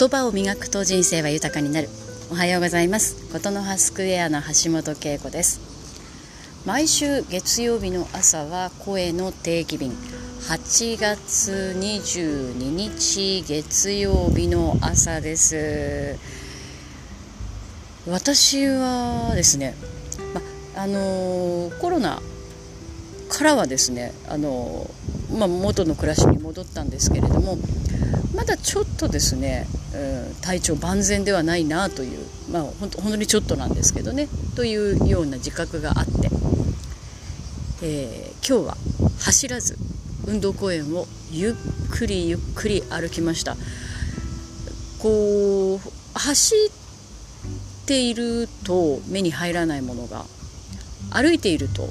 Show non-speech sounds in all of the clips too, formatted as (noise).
言葉を磨くと人生は豊かになる。おはようございます。ことの葉スクエアの橋本恵子です。毎週月曜日の朝は声の定期便。8月22日月曜日の朝です。私はですね、ま、あのコロナからはですねあの、ま元の暮らしに戻ったんですけれどもまだちょっとですね、うん、体調万全ではないなという、まあ、本当本当にちょっとなんですけどねというような自覚があって、えー、今日は走らず運動公園をゆっくりゆっくり歩きました。こう走っていると目に入らないものが歩いていると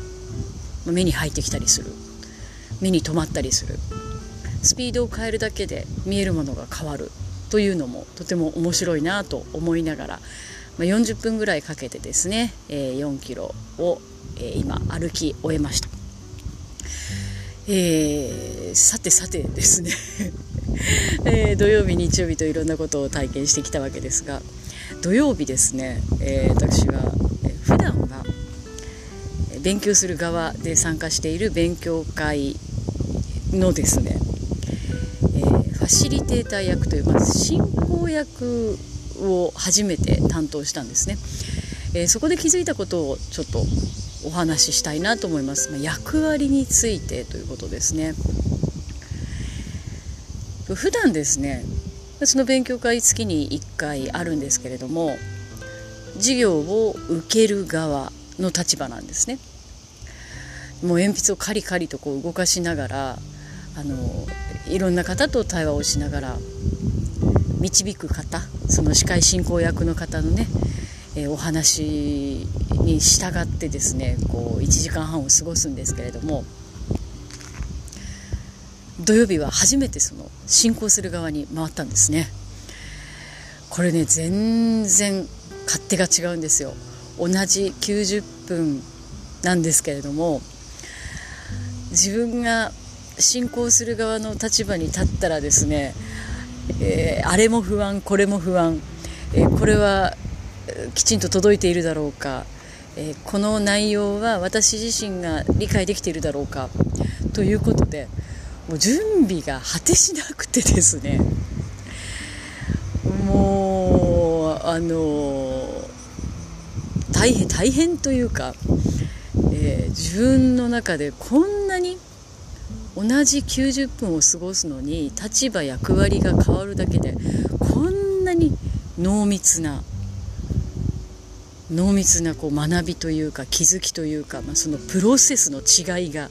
目に入ってきたりする。目に留まったりする。スピードを変えるだけで見えるものが変わる。というのもとても面白いなと思いながら、まあ、40分ぐらいかけてですね、えー、4キロを、えー、今歩き終えました。えー、さてさてですね。(laughs) えー、土曜日日曜日といろんなことを体験してきたわけですが土曜日ですね、えー、私は、え普段は勉強する側で参加している勉強会のですねえー、ファシリテーター役という、まず進行役を初めて担当したんですね、えー、そこで気づいたことをちょっとお話ししたいなと思います、まあ、役割についてということですね。普段ですねその勉強会月に1回あるんですけれども授業を受ける側の立場なんですね。もう鉛筆をカリカリとこう動かしながらあのいろんな方と対話をしながら導く方その司会進行役の方のね、えー、お話に従ってですねこう1時間半を過ごすんですけれども土曜日は初めてその進行する側に回ったんですね。これね全然勝手が違うんですよ。同じ90分なんですけれども自分が進行する側の立場に立ったらですね、えー、あれも不安これも不安、えー、これはきちんと届いているだろうか、えー、この内容は私自身が理解できているだろうかということでもう準備が果てしなくてですねもうあの大変大変というか、え自分の中でこんなに同じ90分を過ごすのに立場役割が変わるだけでこんなに濃密な濃密なこう学びというか気づきというか、まあ、そのプロセスの違いが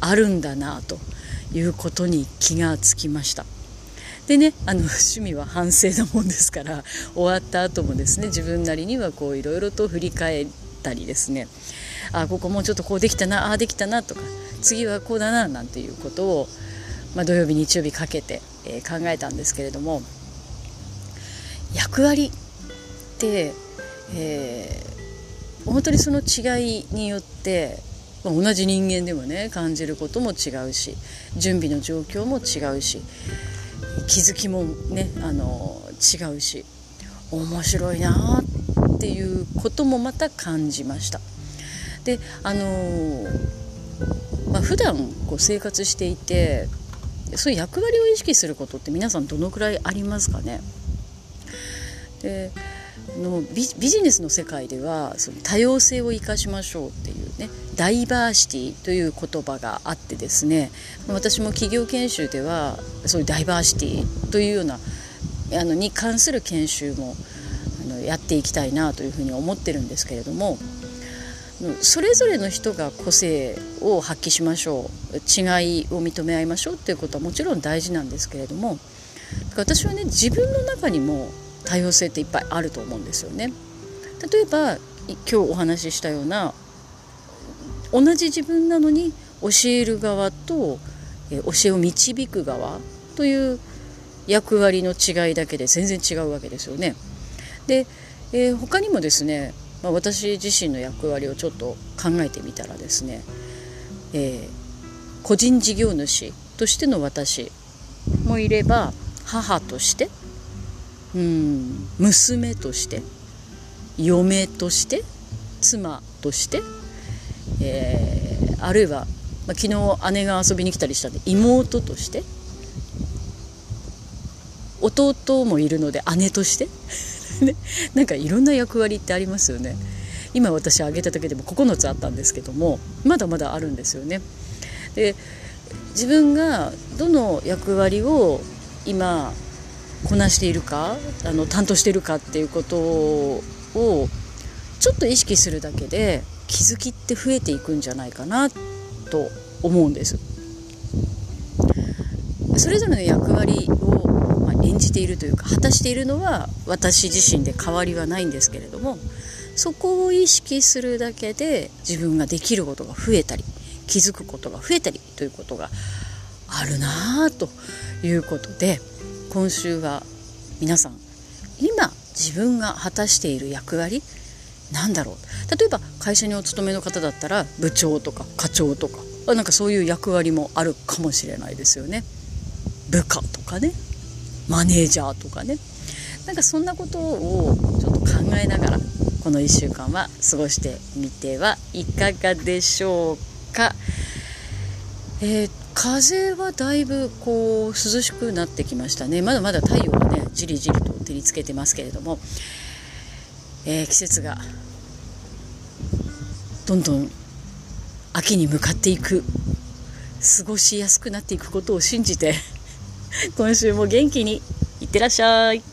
あるんだなということに気がつきました。でねあの (laughs) 趣味は反省なもんですから (laughs) 終わった後もですね自分なりにはこういろいろと振り返ったりですね。あここもうちょっとこうできたなああできたなとか次はこうだななんていうことを、まあ、土曜日日曜日かけて、えー、考えたんですけれども役割って、えー、本当にその違いによって、まあ、同じ人間でもね感じることも違うし準備の状況も違うし気づきもねあの違うし面白いなっていうこともまた感じました。であのふまあ、普段こう生活していてそういう役割を意識することって皆さんどのくらいありますかね？でのビジネスの世界ではその多様性を生かしましょうっていうねダイバーシティという言葉があってですね私も企業研修ではそういうダイバーシティというようなあのに関する研修もあのやっていきたいなというふうに思ってるんですけれどもそれぞれの人が個性を発揮しましょう違いを認め合いましょうっていうことはもちろん大事なんですけれども私はね自分の中にも多様性っていっぱいあると思うんですよね。例えば今日お話ししたような同じ自分なのに教える側と教えを導く側という役割の違いだけで全然違うわけですよね。で、えー、他にもですねまあ、私自身の役割をちょっと考えてみたらですね、えー、個人事業主としての私もいれば母としてうん。娘として嫁として妻として、えー、あるいは、まあ、昨日姉が遊びに来たりしたんで妹として弟もいるので姉として (laughs) ね、なんかいろんな役割ってありますよね。今私挙げただけでも9つあったんですけどもまだまだあるんですよね。で自分がどの役割を今こなしているかあの担当しているかっていうことをちょっと意識するだけで気づきって増えていくんじゃないかなと思うんです。それぞれの役割を、ま演じているというか果たしているのは私自身で変わりはないんですけれどもそこを意識するだけで自分ができることが増えたり気づくことが増えたりということがあるなあということで今週は皆さん今自分が果たしている役割？なんだろう？例えば会社にお勤めの方だったら部長とか課長とかなんかそういう役割もあるかもしれないですよね。部下とかね。マネージャーとかね。なんかそんなことをちょっと考えながらこの1週間は過ごしてみてはいかがでしょうか、えー、風はだいぶこう涼しくなってきましたね。まだまだ太陽がねじりじりと照りつけてますけれども、えー、季節がどんどん秋に向かっていく過ごしやすくなっていくことを信じて今週も元気にいってらっしゃい。